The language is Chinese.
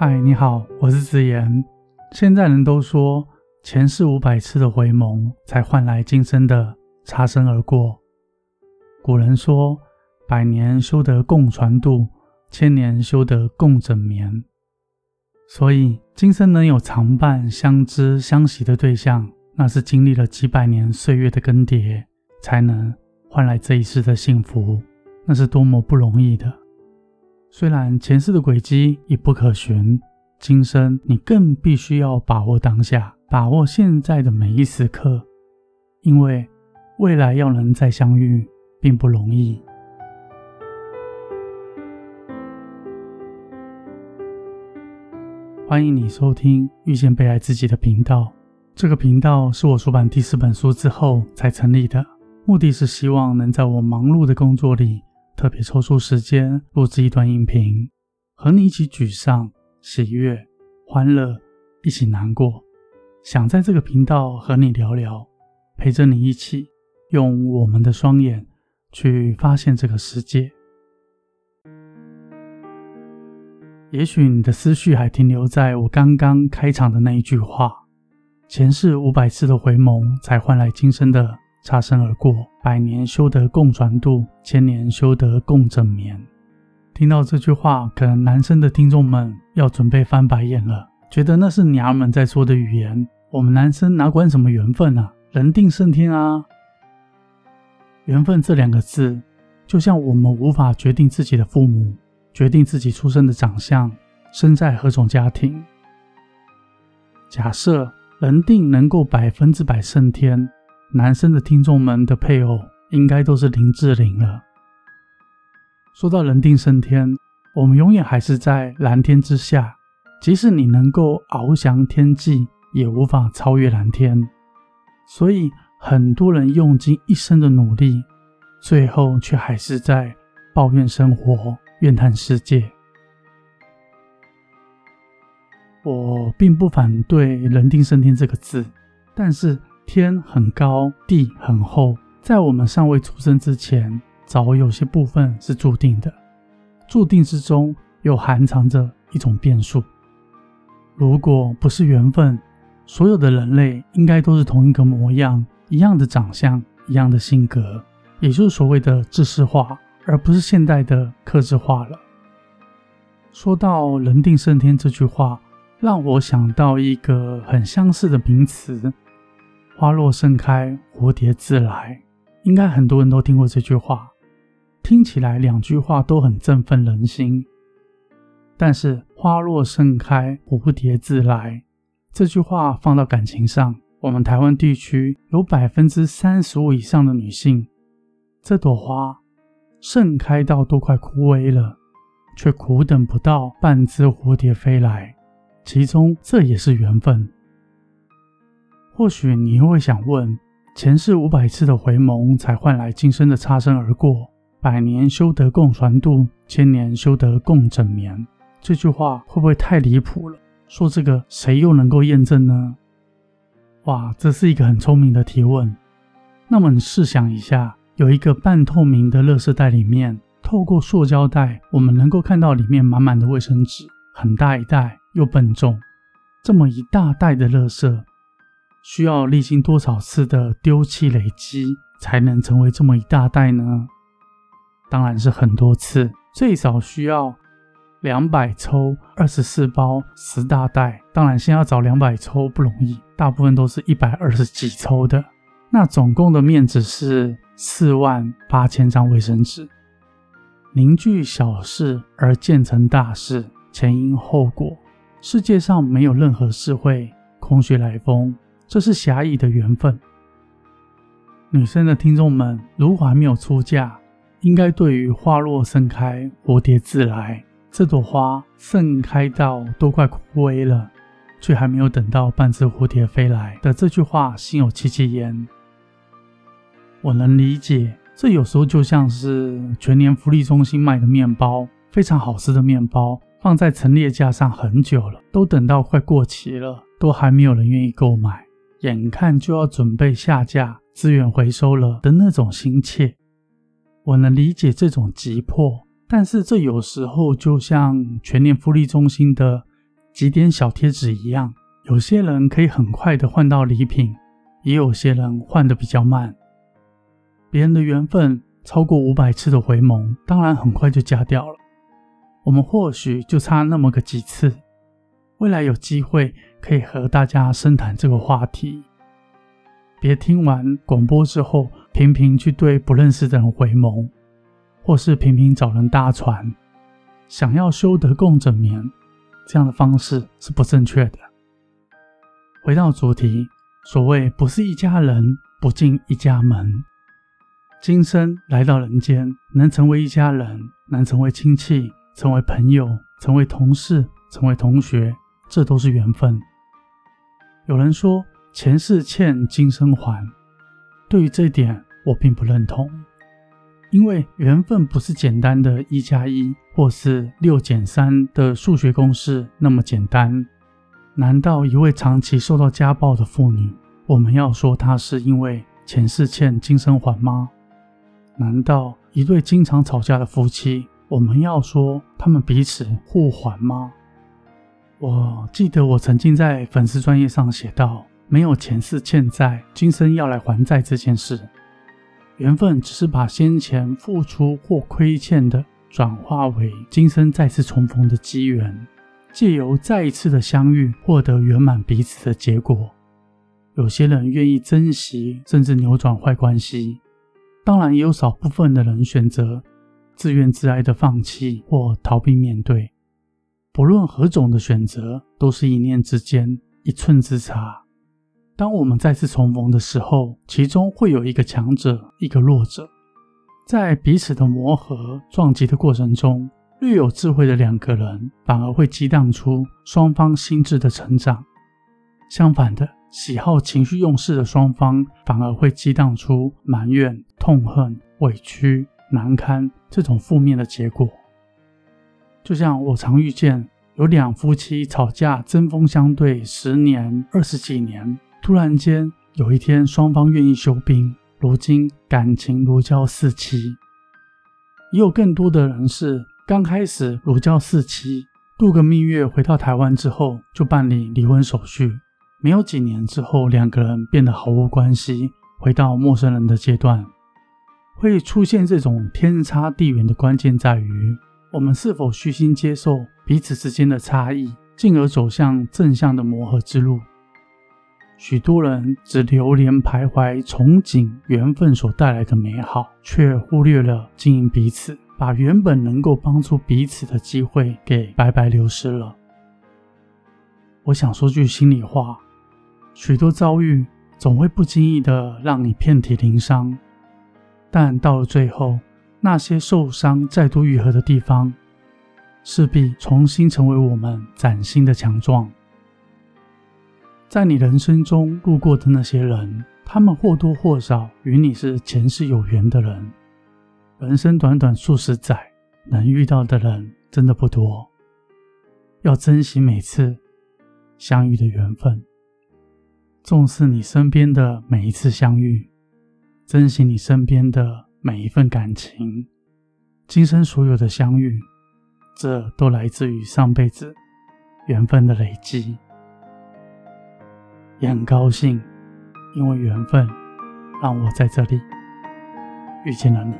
嗨，你好，我是子言。现在人都说前世五百次的回眸，才换来今生的擦身而过。古人说，百年修得共船渡，千年修得共枕眠。所以，今生能有常伴、相知、相惜的对象，那是经历了几百年岁月的更迭，才能换来这一世的幸福。那是多么不容易的。虽然前世的轨迹已不可寻，今生你更必须要把握当下，把握现在的每一时刻，因为未来要能再相遇并不容易。欢迎你收听遇见被爱自己的频道。这个频道是我出版第四本书之后才成立的，目的是希望能在我忙碌的工作里。特别抽出时间录制一段音频，和你一起沮丧、喜悦、欢乐，一起难过。想在这个频道和你聊聊，陪着你一起用我们的双眼去发现这个世界。也许你的思绪还停留在我刚刚开场的那一句话：前世五百次的回眸，才换来今生的。擦身而过，百年修得共船渡，千年修得共枕眠。听到这句话，可能男生的听众们要准备翻白眼了，觉得那是娘们在说的语言。我们男生哪管什么缘分啊，人定胜天啊！缘分这两个字，就像我们无法决定自己的父母，决定自己出生的长相，生在何种家庭。假设人定能够百分之百胜天。男生的听众们的配偶应该都是林志玲了。说到人定胜天，我们永远还是在蓝天之下，即使你能够翱翔天际，也无法超越蓝天。所以很多人用尽一生的努力，最后却还是在抱怨生活、怨叹世界。我并不反对“人定胜天”这个字，但是。天很高，地很厚，在我们尚未出生之前，早有些部分是注定的。注定之中又含藏着一种变数。如果不是缘分，所有的人类应该都是同一个模样，一样的长相，一样的性格，也就是所谓的知识化，而不是现代的克制化了。说到“人定胜天”这句话，让我想到一个很相似的名词。花落盛开，蝴蝶自来。应该很多人都听过这句话，听起来两句话都很振奋人心。但是“花落盛开，蝴蝶自来”这句话放到感情上，我们台湾地区有百分之三十五以上的女性，这朵花盛开到都快枯萎了，却苦等不到半只蝴蝶飞来，其中这也是缘分。或许你又会想问：前世五百次的回眸，才换来今生的擦身而过。百年修得共船渡，千年修得共枕眠。这句话会不会太离谱了？说这个，谁又能够验证呢？哇，这是一个很聪明的提问。那么你试想一下，有一个半透明的垃圾袋，里面透过塑胶袋，我们能够看到里面满满的卫生纸，很大一袋又笨重。这么一大袋的垃圾。需要历经多少次的丢弃累积，才能成为这么一大袋呢？当然是很多次，最少需要两百抽二十四包十大袋。当然，先要找两百抽不容易，大部分都是一百二十几抽的。那总共的面值是四万八千张卫生纸。凝聚小事而建成大事，前因后果，世界上没有任何事会空穴来风。这是狭义的缘分。女生的听众们，如果还没有出嫁，应该对于“花落盛开，蝴蝶自来”这朵花盛开到都快枯萎了，却还没有等到半只蝴蝶飞来的这句话心有戚戚焉。我能理解，这有时候就像是全年福利中心卖的面包，非常好吃的面包，放在陈列架上很久了，都等到快过期了，都还没有人愿意购买。眼看就要准备下架、资源回收了的那种心切，我能理解这种急迫。但是这有时候就像全年福利中心的几点小贴纸一样，有些人可以很快的换到礼品，也有些人换的比较慢。别人的缘分超过五百次的回眸，当然很快就加掉了。我们或许就差那么个几次。未来有机会可以和大家深谈这个话题。别听完广播之后，频频去对不认识的人回眸，或是频频找人搭船，想要修得共枕眠，这样的方式是不正确的。回到主题，所谓不是一家人，不进一家门。今生来到人间，能成为一家人，能成为亲戚，成为朋友，成为同事，成为同学。这都是缘分。有人说前世欠，今生还。对于这一点，我并不认同，因为缘分不是简单的一加一或是六减三的数学公式那么简单。难道一位长期受到家暴的妇女，我们要说她是因为前世欠，今生还吗？难道一对经常吵架的夫妻，我们要说他们彼此互还吗？我记得我曾经在粉丝专业上写到，没有前世欠债，今生要来还债这件事。缘分只是把先前付出或亏欠的转化为今生再次重逢的机缘，借由再一次的相遇，获得圆满彼此的结果。有些人愿意珍惜，甚至扭转坏关系；当然，也有少部分的人选择自怨自哀的放弃或逃避面对。不论何种的选择，都是一念之间，一寸之差。当我们再次重逢的时候，其中会有一个强者，一个弱者，在彼此的磨合、撞击的过程中，略有智慧的两个人，反而会激荡出双方心智的成长；相反的，喜好情绪用事的双方，反而会激荡出埋怨、痛恨、委屈、难堪这种负面的结果。就像我常遇见有两夫妻吵架，针锋相对十年、二十几年，突然间有一天双方愿意休兵，如今感情如胶似漆。也有更多的人是刚开始如胶似漆，度个蜜月回到台湾之后就办理离婚手续，没有几年之后两个人变得毫无关系，回到陌生人的阶段。会出现这种天差地远的关键在于。我们是否虚心接受彼此之间的差异，进而走向正向的磨合之路？许多人只流连徘徊，憧憬缘分所带来的美好，却忽略了经营彼此，把原本能够帮助彼此的机会给白白流失了。我想说句心里话，许多遭遇总会不经意的让你遍体鳞伤，但到了最后。那些受伤再度愈合的地方，势必重新成为我们崭新的强壮。在你人生中路过的那些人，他们或多或少与你是前世有缘的人。人生短短数十载，能遇到的人真的不多，要珍惜每次相遇的缘分，重视你身边的每一次相遇，珍惜你身边的。每一份感情，今生所有的相遇，这都来自于上辈子缘分的累积。也很高兴，因为缘分，让我在这里遇见了你。